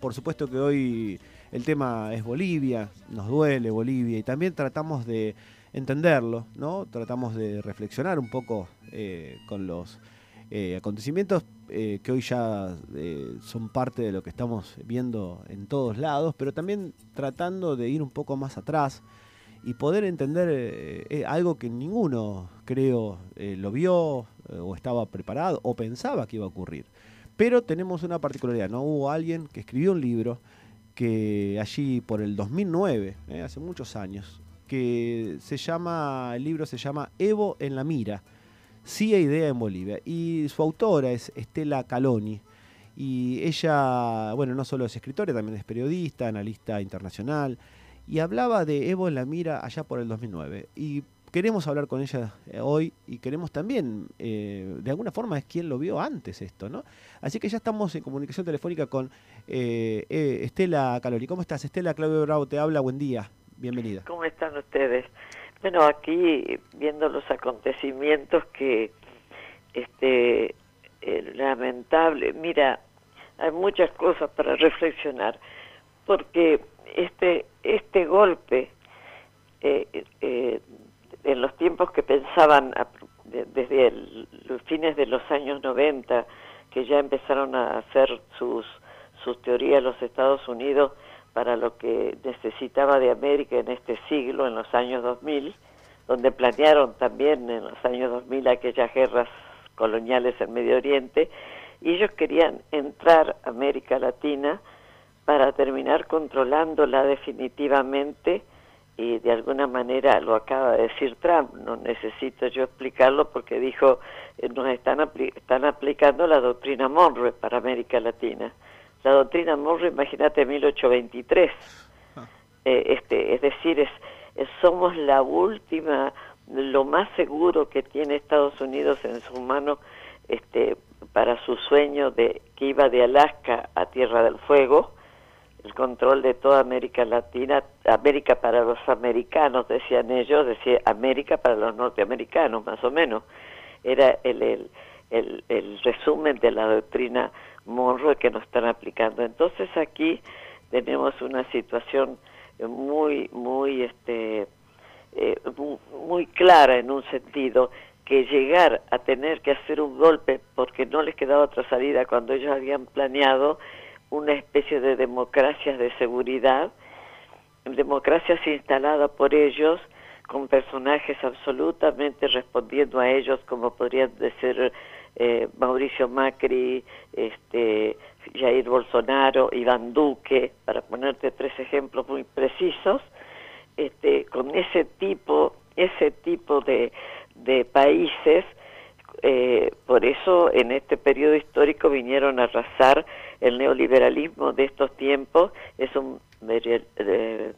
por supuesto que hoy el tema es Bolivia, nos duele Bolivia y también tratamos de entenderlo, ¿no? Tratamos de reflexionar un poco eh, con los eh, acontecimientos eh, que hoy ya son parte de lo que estamos viendo en todos lados, pero también tratando de ir un poco más atrás y poder entender algo que ninguno, creo, lo vio o estaba preparado o pensaba que iba a ocurrir. Pero tenemos una particularidad, ¿no? Hubo alguien que escribió un libro que allí por el 2009, hace muchos años, que se llama, el libro se llama Evo en la mira, CIA Idea en Bolivia. Y su autora es Estela Caloni. Y ella, bueno, no solo es escritora, también es periodista, analista internacional. Y hablaba de Evo en la mira allá por el 2009. Y queremos hablar con ella eh, hoy y queremos también, eh, de alguna forma, es quien lo vio antes esto, ¿no? Así que ya estamos en comunicación telefónica con eh, Estela Caloni. ¿Cómo estás? Estela Claudio Bravo te habla, buen día. Bienvenida. ¿Cómo están ustedes? Bueno, aquí viendo los acontecimientos que, este, eh, lamentable, mira, hay muchas cosas para reflexionar, porque este, este golpe, eh, eh, en los tiempos que pensaban, desde los fines de los años 90, que ya empezaron a hacer sus, sus teorías los Estados Unidos, para lo que necesitaba de América en este siglo, en los años 2000, donde planearon también en los años 2000 aquellas guerras coloniales en Medio Oriente, y ellos querían entrar a América Latina para terminar controlándola definitivamente y de alguna manera lo acaba de decir Trump, no necesito yo explicarlo porque dijo, eh, nos están, están aplicando la doctrina Monroe para América Latina la doctrina Monroe, imagínate 1823. Ah. Eh, este, es decir, es, somos la última, lo más seguro que tiene Estados Unidos en su mano este, para su sueño de que iba de Alaska a Tierra del Fuego, el control de toda América Latina, América para los americanos, decían ellos, decía América para los norteamericanos, más o menos. Era el, el, el, el resumen de la doctrina Monroe que nos están aplicando. Entonces aquí tenemos una situación muy, muy, este, eh, muy, clara en un sentido que llegar a tener que hacer un golpe porque no les quedaba otra salida cuando ellos habían planeado una especie de democracia de seguridad, democracias instalada por ellos con personajes absolutamente respondiendo a ellos como podrían ser eh, Mauricio Macri, este, Jair Bolsonaro, Iván Duque, para ponerte tres ejemplos muy precisos, este, con ese tipo, ese tipo de, de países, eh, por eso en este periodo histórico vinieron a arrasar el neoliberalismo de estos tiempos, es un eh,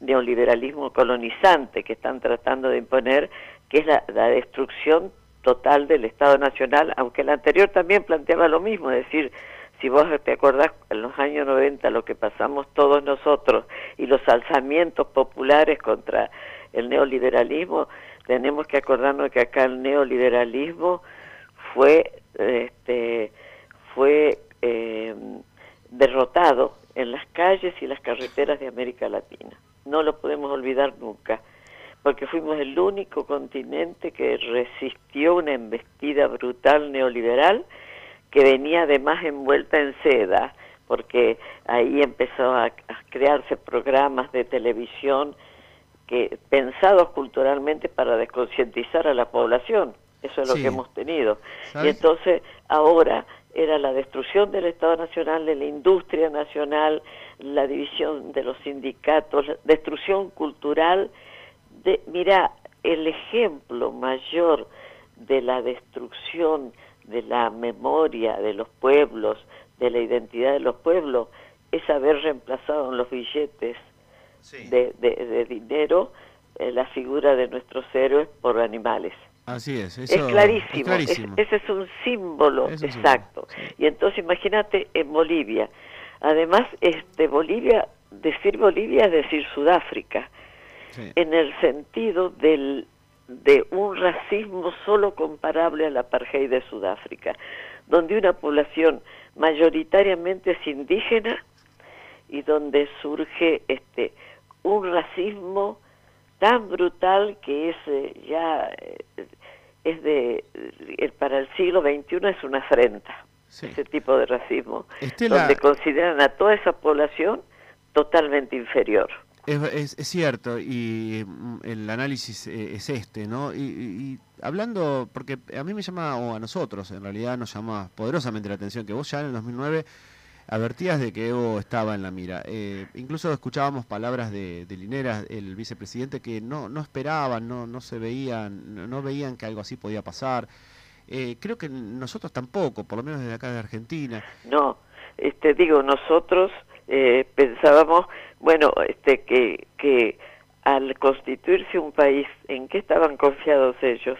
neoliberalismo colonizante que están tratando de imponer, que es la, la destrucción total del Estado Nacional, aunque el anterior también planteaba lo mismo, es decir, si vos te acordás en los años 90 lo que pasamos todos nosotros y los alzamientos populares contra el neoliberalismo, tenemos que acordarnos que acá el neoliberalismo fue este fue eh, derrotado en las calles y las carreteras de América Latina. No lo podemos olvidar nunca porque fuimos el único continente que resistió una embestida brutal neoliberal que venía además envuelta en seda, porque ahí empezó a, crearse programas de televisión que pensados culturalmente para desconcientizar a la población. Eso es lo que hemos tenido. Y entonces ahora era la destrucción del Estado Nacional, de la industria nacional, la división de los sindicatos, la destrucción cultural mira, el ejemplo mayor de la destrucción de la memoria de los pueblos, de la identidad de los pueblos, es haber reemplazado en los billetes de, dinero eh, la figura de nuestros héroes por animales. Así es, es clarísimo, ese es un símbolo exacto. Y entonces imagínate en Bolivia, además este Bolivia, decir Bolivia es decir Sudáfrica, en el sentido del, de un racismo solo comparable al apartheid de Sudáfrica, donde una población mayoritariamente es indígena, y donde surge este un racismo tan brutal que es eh, ya eh, es de para el siglo XXI es una afrenta ese tipo de racismo donde consideran a toda esa población totalmente inferior es, cierto, y mm, el análisis eh, es este, ¿no? Y, hablando, porque a mí me llama, o a nosotros en realidad nos llama poderosamente la atención que vos ya en el 2009 advertías de que Evo estaba en la mira. Eh, incluso escuchábamos palabras de, de, Linera, el vicepresidente, que no, no esperaban, no, no se veían, no, veían que algo así podía pasar. Eh, creo que nosotros tampoco, por lo menos desde acá de Argentina. No, este, digo, nosotros eh, pensábamos, bueno, este, que, que al constituirse un país, ¿en qué estaban confiados ellos?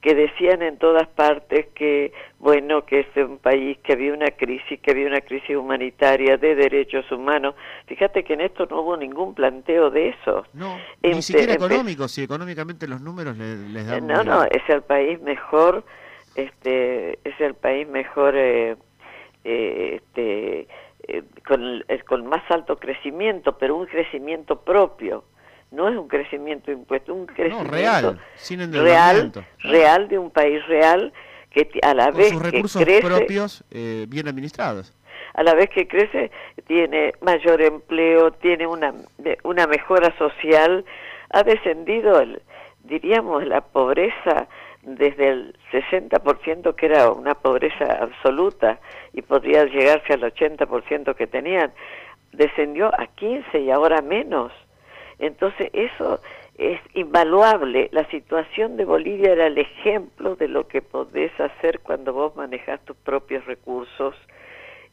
Que decían en todas partes que, bueno, que es un país que había una crisis, que había una crisis humanitaria de derechos humanos. Fíjate que en esto no hubo ningún planteo de eso. No, ni siquiera económico, si económicamente los números les, dan... No, no, es el país mejor, este, es el país mejor, eh, eh, este, eh, con, con más alto crecimiento, pero un crecimiento propio no es un crecimiento impuesto, un crecimiento real, real, real de un país real que a la vez sus recursos que crece, propios eh, bien administrados. A la vez que crece tiene mayor empleo, tiene una una mejora social, ha descendido el diríamos la pobreza desde el 60% que era una pobreza absoluta y podría llegarse al 80% que tenían, descendió a 15 y ahora menos. Entonces eso es invaluable. La situación de Bolivia era el ejemplo de lo que podés hacer cuando vos manejas tus propios recursos.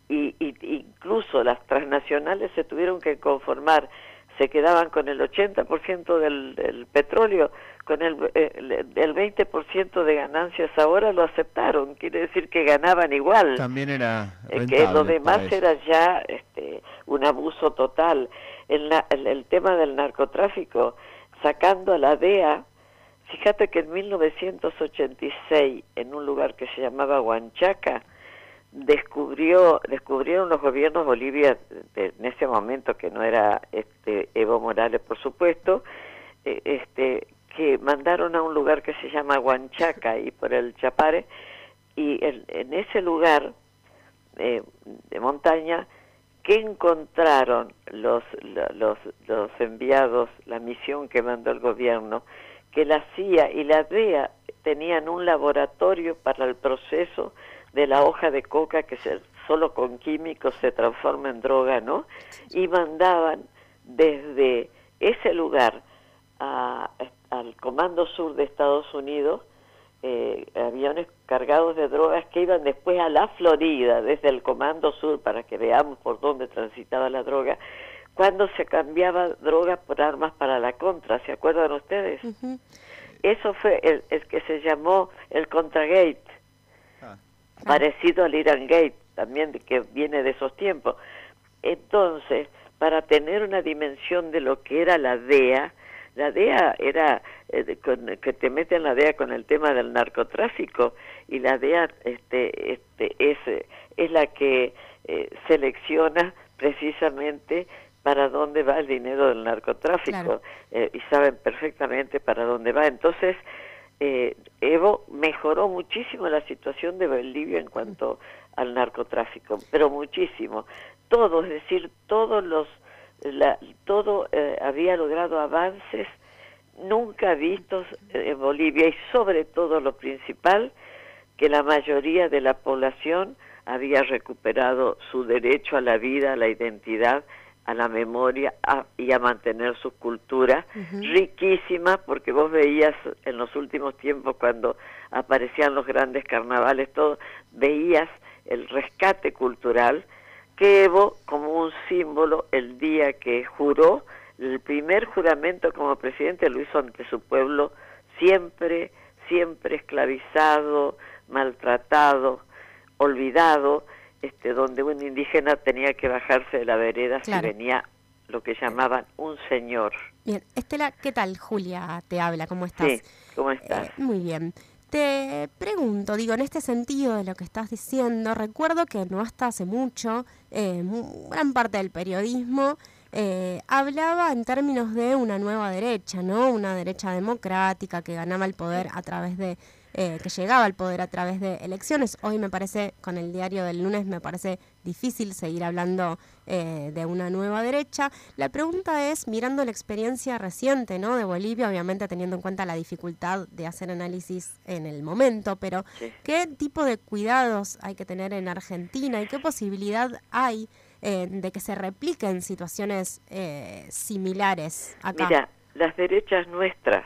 Y, incluso las transnacionales se tuvieron que conformar, se quedaban con el 80% del, del petróleo, con el, el, el 20% de ganancias ahora lo aceptaron, quiere decir que ganaban igual. También era eh, que lo demás era ya este, un abuso total el, el, tema del narcotráfico, sacando a la DEA, fíjate que en 1986, en un lugar que se llamaba Huanchaca, descubrió, descubrieron los gobiernos Bolivia, en ese momento que no era este, Evo Morales, por supuesto, eh, este, que mandaron a un lugar que se llama Huanchaca y por el Chapare, y en ese lugar eh, de montaña ¿Qué encontraron los, los, los enviados, la misión que mandó el gobierno? Que la CIA y la DEA tenían un laboratorio para el proceso de la hoja de coca que se, solo con químicos se transforma en droga, ¿no? Y mandaban desde ese lugar al Comando Sur de Estados Unidos eh, aviones cargados de drogas que iban después a la Florida desde el Comando Sur para que veamos por dónde transitaba la droga, cuando se cambiaba drogas por armas para la contra, ¿se acuerdan ustedes? Eso fue el, que se llamó el Contragate, ah. parecido al Iran Gate, también que viene de esos tiempos. Entonces, para tener una dimensión de lo que era la DEA, la DEA era eh, que te meten la DEA con el tema del narcotráfico y la DEA este, este, es, es la que eh, selecciona precisamente para dónde va el dinero del narcotráfico eh, y saben perfectamente para dónde va. Entonces, Evo mejoró muchísimo la situación de Bolivia en cuanto al narcotráfico, pero muchísimo. Todo, es decir, todos los la, todo eh, había logrado avances nunca vistos en Bolivia y sobre todo lo principal, que la mayoría de la población había recuperado su derecho a la vida, a la identidad, a la memoria y a mantener su cultura riquísima, porque vos veías en los últimos tiempos cuando aparecían los grandes carnavales, todo, veías el rescate cultural que Evo, como un símbolo, el día que juró, el primer juramento como presidente lo hizo ante su pueblo, siempre, siempre esclavizado, maltratado, olvidado, este, donde un indígena tenía que bajarse de la vereda si venía lo que llamaban un señor. Bien, Estela, ¿qué tal? Julia te habla, ¿cómo estás? Sí, ¿cómo estás? Eh, muy bien. Te pregunto, digo, en este sentido de lo que estás diciendo, recuerdo que no hasta hace mucho, eh, gran parte del periodismo eh, hablaba en términos de una nueva derecha, ¿no? Una derecha democrática que ganaba el poder a través de eh, que llegaba al poder a través de elecciones. Hoy me parece, con el diario del lunes, me parece difícil seguir hablando eh, de una nueva derecha. La pregunta es, mirando la experiencia reciente ¿no? de Bolivia, obviamente teniendo en cuenta la dificultad de hacer análisis en el momento, pero ¿qué tipo de cuidados hay que tener en Argentina y qué posibilidad hay eh, de que se repliquen situaciones similares acá? Mira, las derechas nuestras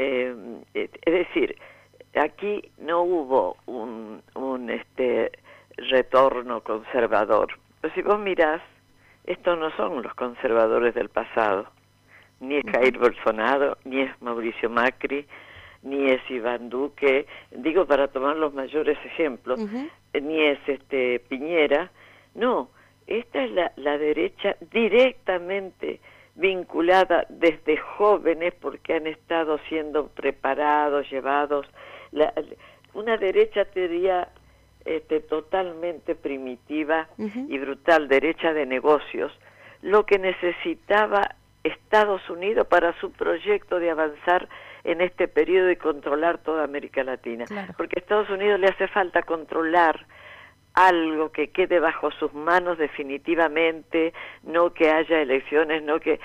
eh, es decir, aquí no hubo un, un este retorno conservador. Pero si vos mirás, estos no son los conservadores del pasado. Ni es Jair Bolsonaro, ni es Mauricio Macri, ni es Iván Duque, digo para tomar los mayores ejemplos, ni es este Piñera. No, esta es la, la derecha directamente vinculada desde jóvenes porque han estado siendo preparados, llevados. La, una derecha diría este, totalmente primitiva y brutal, derecha de negocios, lo que necesitaba Estados Unidos para su proyecto de avanzar en este periodo y controlar toda América Latina. Porque a Estados Unidos le hace falta controlar algo que quede bajo sus manos definitivamente, no que haya elecciones, no que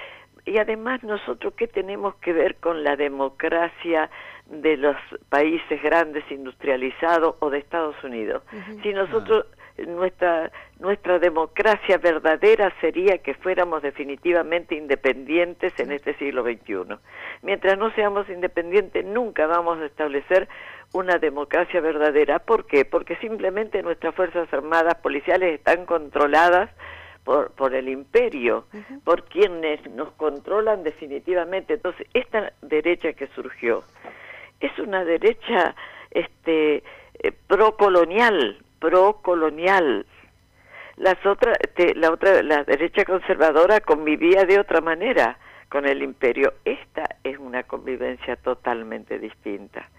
y además nosotros qué tenemos que ver con la democracia de los países grandes industrializados o de Estados Unidos. Si nosotros nuestra nuestra democracia verdadera sería que fuéramos definitivamente independientes en este siglo XXI. Mientras no seamos independientes, nunca vamos a establecer una democracia verdadera. ¿Por qué? Porque simplemente nuestras Fuerzas Armadas policiales están controladas por, por el imperio, por quienes nos controlan definitivamente. Entonces, esta derecha que surgió es una derecha este, eh, procolonial, procolonial. Las otras, la otra, la derecha conservadora convivía de otra manera con el imperio. Esta es una convivencia totalmente distinta.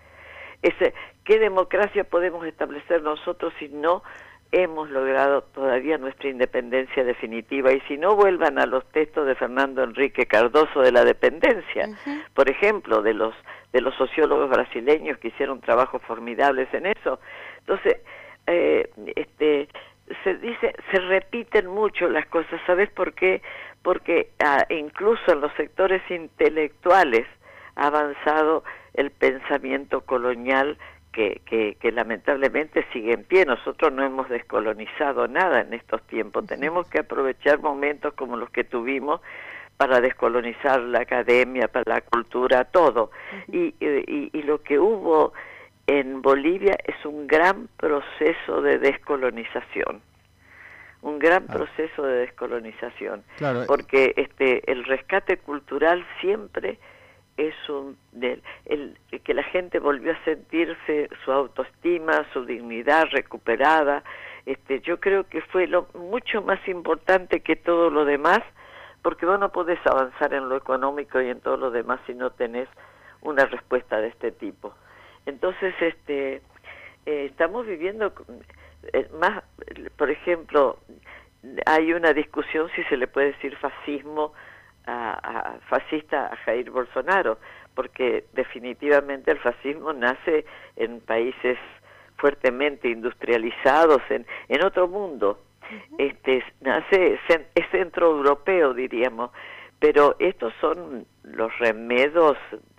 Ese, ¿Qué democracia podemos establecer nosotros si no hemos logrado todavía nuestra independencia definitiva y si no vuelvan a los textos de Fernando Enrique Cardoso de la dependencia, por ejemplo, de los de los sociólogos brasileños que hicieron trabajos formidables en eso. Entonces, eh, este se dice se repiten mucho las cosas, ¿sabes por qué? Porque ah, incluso en los sectores intelectuales ha avanzado el pensamiento colonial que, que, lamentablemente sigue en pie. Nosotros no hemos descolonizado nada en estos tiempos. Tenemos que aprovechar momentos como los que tuvimos para descolonizar la academia, para la cultura, todo. y, y, y, lo que hubo en Bolivia es un gran proceso de descolonización. Un gran ah. proceso de descolonización. Claro. Porque este, el rescate cultural siempre es un el, que la gente volvió a sentirse su autoestima, su dignidad recuperada. Este, yo creo que fue lo mucho más importante que todo lo demás, porque vos no podés avanzar en lo económico y en todo lo demás si no tenés una respuesta de este tipo. Entonces, este, eh, estamos viviendo eh, más, por ejemplo, hay una discusión si se le puede decir fascismo a, fascista a Jair Bolsonaro, porque definitivamente el fascismo nace en países fuertemente industrializados, en, en otro mundo. Este nace es centro europeo diríamos, pero estos son los remedios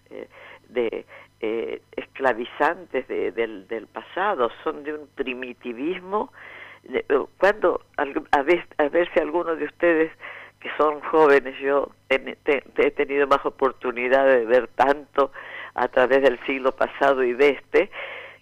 eh, de eh, esclavizantes del, del pasado, son de un primitivismo. cuando a ver, a ver si alguno de ustedes que son jóvenes, yo he, tenido más oportunidad de ver tanto a través del siglo pasado y de este,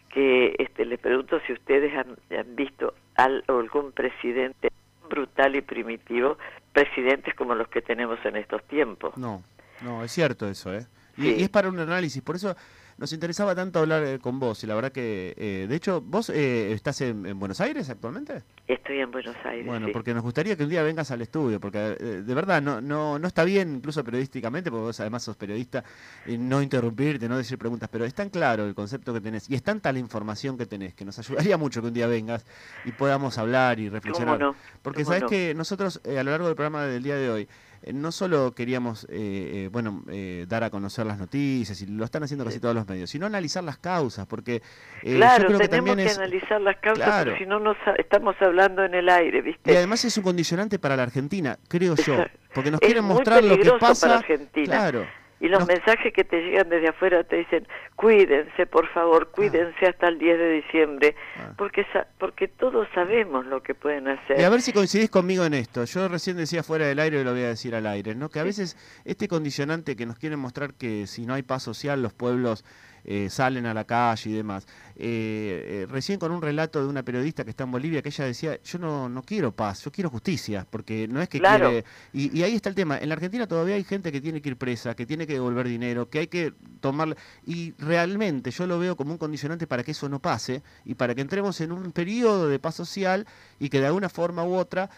que este, les pregunto si ustedes han, visto algún presidente brutal y primitivo, presidentes como los que tenemos en estos tiempos. No, no, es cierto eso, ¿eh? Y, es para un análisis, por eso nos interesaba tanto hablar eh, con vos y la verdad que, eh, de hecho, ¿vos eh, estás en, Buenos Aires actualmente? Estoy en Buenos Aires. Bueno, porque nos gustaría que un día vengas al estudio, porque de verdad no, no, no está bien, incluso periodísticamente, porque vos además sos periodista, y no interrumpirte, no decir preguntas, pero es tan claro el concepto que tenés y es tanta la información que tenés que nos ayudaría mucho que un día vengas y podamos hablar y reflexionar. Porque sabés que nosotros a lo largo del programa del día de hoy, eh, no solo queríamos eh, eh, bueno dar a conocer las noticias y lo están haciendo casi todos los medios, sino analizar las causas, porque claro, yo creo que tenemos que analizar las causas, porque si no nos estamos hablando en el aire, ¿viste? Y además es un condicionante para la Argentina, creo yo, porque nos quieren mostrar lo que pasa. Para Argentina. Claro. Y los mensajes que te llegan desde afuera te dicen, cuídense, por favor, ah. cuídense hasta el 10 de diciembre, ah. porque, porque todos sabemos lo que pueden hacer. Y a ver si coincidís conmigo en esto. Yo recién decía fuera del aire y lo voy a decir al aire, ¿no? Que a veces este condicionante que nos quieren mostrar que si no hay paz social los pueblos eh, salen a la calle y demás. Eh, eh, recién con un relato de una periodista que está en Bolivia, que ella decía, yo no, no quiero paz, yo quiero justicia, porque no es que quiere... Y, ahí está el tema, en la Argentina todavía hay gente que tiene que ir presa, que tiene que devolver dinero, que hay que tomar... Y realmente yo lo veo como un condicionante para que eso no pase y para que entremos en un periodo de paz social y que de alguna forma u otra,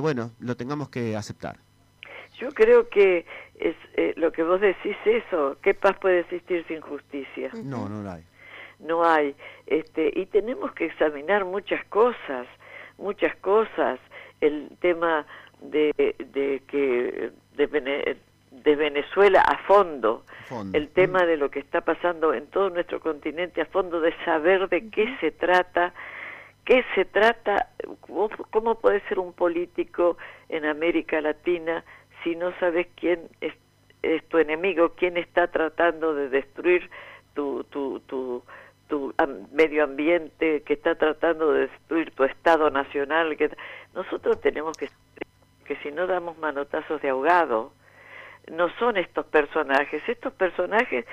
bueno, lo tengamos que aceptar. Yo creo que es eh, lo que vos decís eso, ¿qué paz puede existir sin justicia? No, no hay. No hay. Este, y tenemos que examinar muchas cosas, muchas cosas. El tema de, de que de, de Venezuela a fondo, el tema de lo que está pasando en todo nuestro continente a fondo, de saber de qué se trata, qué se trata, cómo puede ser un político en América Latina si no sabes quién es, tu enemigo, quién está tratando de destruir tu, tu, tu, tu medio ambiente, que está tratando de destruir tu Estado nacional. Que, nosotros tenemos que, que si no damos manotazos de ahogado, no son estos personajes. Estos personajes,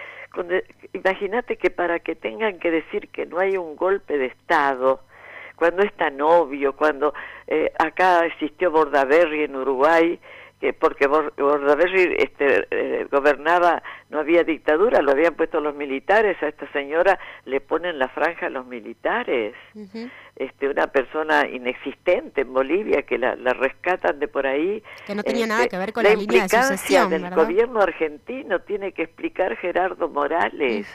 imagínate que para que tengan que decir que no hay un golpe de Estado, cuando es tan obvio, cuando eh, acá existió Bordaberry en Uruguay, que porque Bordaberry este, eh, gobernaba, no había dictadura, lo habían puesto los militares, a esta señora le ponen la franja a los militares, este, una persona inexistente en Bolivia que la, rescatan de por ahí. Que no tenía nada este, que ver con la, línea de sucesión, del gobierno argentino tiene que explicar Gerardo Morales,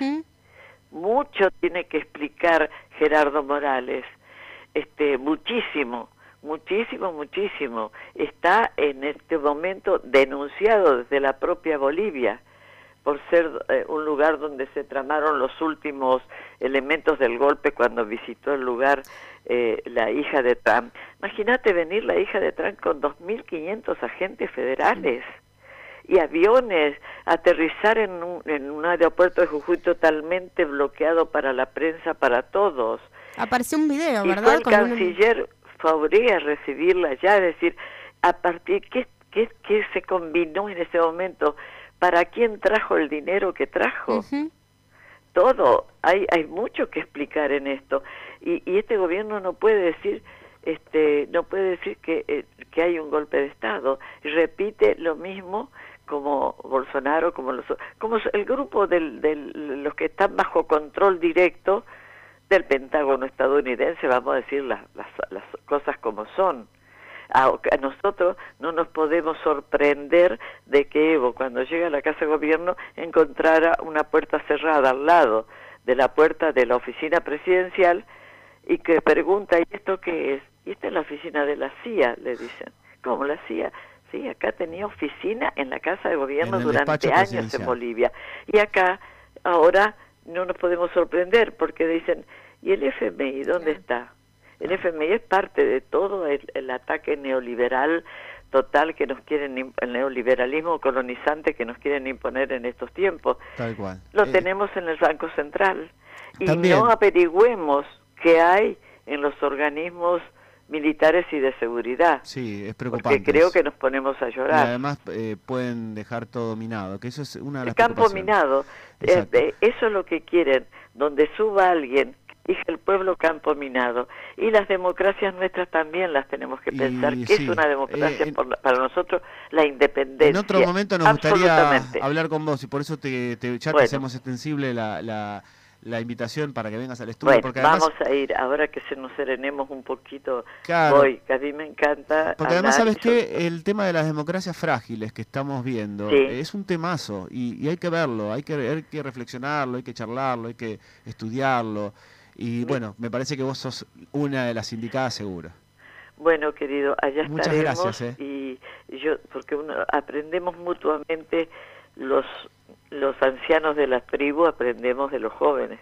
mucho tiene que explicar Gerardo Morales, este, muchísimo muchísimo, muchísimo. Está en este momento denunciado desde la propia Bolivia por ser eh, un lugar donde se tramaron los últimos elementos del golpe cuando visitó el lugar eh, la hija de Trump. Imagínate venir la hija de Trump con 2.500 agentes federales y aviones, aterrizar en un, en un aeropuerto de Jujuy totalmente bloqueado para la prensa, para todos. Apareció un video, ¿verdad? Y fue el canciller a recibirla ya, es decir, a partir, ¿qué, qué, qué se combinó en ese momento? ¿Para quién trajo el dinero que trajo? Todo, hay, hay mucho que explicar en esto. Y, y este gobierno no puede decir, este, no puede decir que, eh, que hay un golpe de Estado. Repite lo mismo como Bolsonaro, como los, como el grupo de los que están bajo control directo del Pentágono estadounidense, vamos a decir las, las, las cosas como son. A, nosotros no nos podemos sorprender de que Evo, cuando llega a la Casa de Gobierno, encontrara una puerta cerrada al lado de la puerta de la oficina presidencial y que pregunta, ¿y esto qué es? Y esta es la oficina de la CIA, le dicen. ¿Cómo la CIA? Sí, acá tenía oficina en la Casa de Gobierno durante años en Bolivia. Y acá, ahora, no nos podemos sorprender porque dicen, ¿y el FMI dónde está? El FMI es parte de todo el, ataque neoliberal total que nos quieren, el neoliberalismo colonizante que nos quieren imponer en estos tiempos. Tal cual. Lo eh, tenemos en el Banco Central. Y no averigüemos qué hay en los organismos militares y de seguridad. Sí, es preocupante. Porque creo que nos ponemos a llorar. Y además eh, pueden dejar todo minado, que eso es una de las El campo minado, eh, eso es lo que quieren, donde suba alguien y el pueblo campo minado. Y las democracias nuestras también las tenemos que pensar. Y ¿Qué sí, es una democracia eh, en- por la- para nosotros? La independencia. En otro momento nos gustaría hablar con vos y por eso te, te- ya te Bueno. hacemos extensible la, la, la invitación para que vengas al estudio. Bueno, porque además, vamos a ir, ahora que se nos serenemos un poquito, Claro. voy, que a mí me encanta. porque además, ¿sabes qué? El tema de las democracias frágiles que estamos viendo Sí. es un temazo y, y hay que verlo, hay que, hay que reflexionarlo, hay que charlarlo, hay que estudiarlo. Y bueno, me parece que vos sos una de las indicadas seguro. Bueno, querido, allá Muchas estaremos gracias, ¿eh? y yo porque uno aprendemos mutuamente los los ancianos de las tribus aprendemos de los jóvenes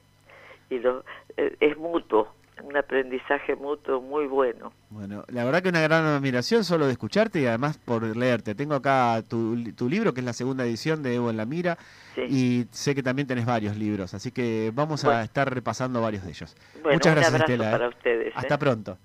y lo, eh, es mutuo, un aprendizaje mutuo muy bueno. Bueno, la verdad que una gran admiración solo de escucharte y además por leerte. Tengo acá tu, tu libro, que es la segunda edición de Evo en la Mira, Sí. y sé que también tenés varios libros, así que vamos a estar repasando varios de ellos. Bueno, Muchas gracias, Estela. ¿eh? para ustedes. ¿eh? Hasta pronto.